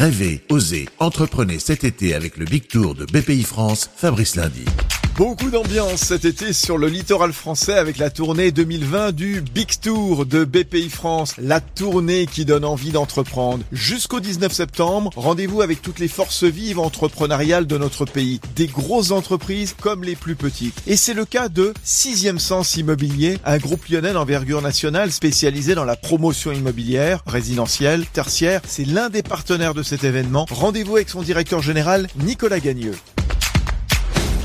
Rêvez, osez, entreprenez cet été avec le Big Tour de BPI France, Fabrice Lundi. Beaucoup d'ambiance cet été sur le littoral français avec la tournée 2020 du Big Tour de BPI France. La tournée qui donne envie d'entreprendre. Jusqu'au 19 septembre, rendez-vous avec toutes les forces vives entrepreneuriales de notre pays. Des grosses entreprises comme les plus petites. Et c'est le cas de Sixième Sens Immobilier, un groupe lyonnais d'envergure nationale spécialisé dans la promotion immobilière, résidentielle, tertiaire. C'est l'un des partenaires de cet événement. Rendez-vous avec son directeur général, Nicolas Gagneux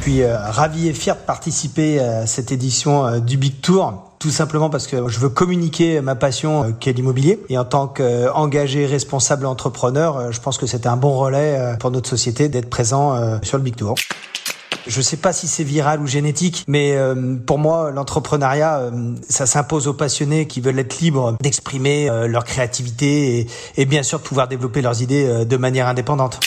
suis euh, ravi et fier de participer à cette édition euh, du Big Tour tout simplement parce que je veux communiquer ma passion euh, qu'est l'immobilier. Et en tant qu'engagé, responsable entrepreneur, je pense que c'est un bon relais pour notre société d'être présent sur le Big Tour. Je sais pas si c'est viral ou génétique, mais pour moi, l'entrepreneuriat, ça s'impose aux passionnés qui veulent être libres d'exprimer leur créativité et, et, bien sûr pouvoir développer leurs idées de manière indépendante.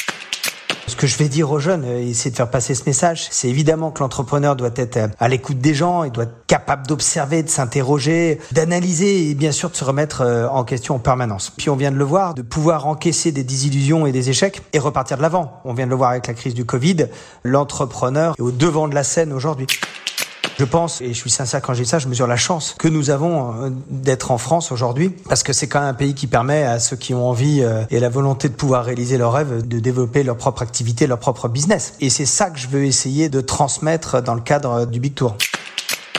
Ce que je vais dire aux jeunes, euh, essayer de faire passer ce message, c'est évidemment que l'entrepreneur doit être euh, à l'écoute des gens, il doit être capable d'observer, de s'interroger, d'analyser et bien sûr de se remettre euh, en question en permanence. Puis on vient de le voir, de pouvoir encaisser des désillusions et des échecs et repartir de l'avant. On vient de le voir avec la crise du Covid, l'entrepreneur est au devant de la scène aujourd'hui. Je pense, et je suis sincère quand dis ça, je mesure la chance que nous avons euh, d'être en France aujourd'hui, parce que c'est quand même un pays qui permet à ceux qui ont envie euh, et la volonté de pouvoir réaliser leurs rêves, de développer leur propre activité, leur propre business. Et c'est ça que je veux essayer de transmettre dans le cadre du Big Tour.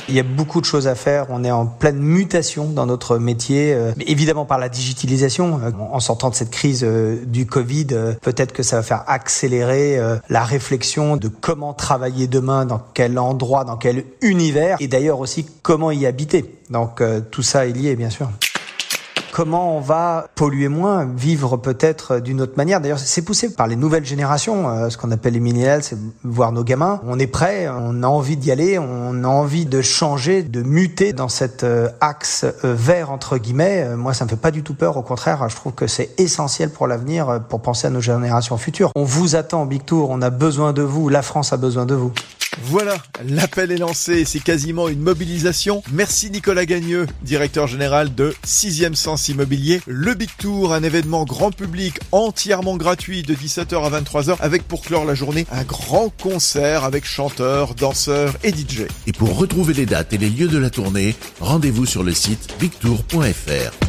Il y a beaucoup de choses à faire. On est en pleine mutation dans notre métier, euh, évidemment par la digitalisation. Euh, en sortant de cette crise euh, du Covid, peut-être que ça va faire accélérer la réflexion de comment travailler demain, dans quel endroit, dans quel univers, et d'ailleurs aussi comment y habiter. Donc tout ça est lié, bien sûr comment on va polluer moins, vivre peut-être d'une autre manière? D'ailleurs, c'est poussé par les nouvelles générations, euh, ce qu'on appelle les millennials, c'est voir nos gamins. On est prêt, on a envie d'y aller, on a envie de changer, de muter dans cet euh, axe euh, vert entre guillemets. Moi, ça me fait pas du tout peur. Au contraire, je trouve que c'est essentiel pour l'avenir, pour penser à nos générations futures. On vous attend, Big Tour. On a besoin de vous. La France a besoin de vous. Voilà, l'appel est lancé, c'est quasiment une mobilisation. Merci Nicolas Gagneux, directeur général de 6e Sens Immobilier. Le Big Tour, un événement grand public entièrement gratuit de 17h à 23h avec pour clore la journée un grand concert avec chanteurs, danseurs et DJ. Et pour retrouver les dates et les lieux de la tournée, rendez-vous sur le site bigtour.fr.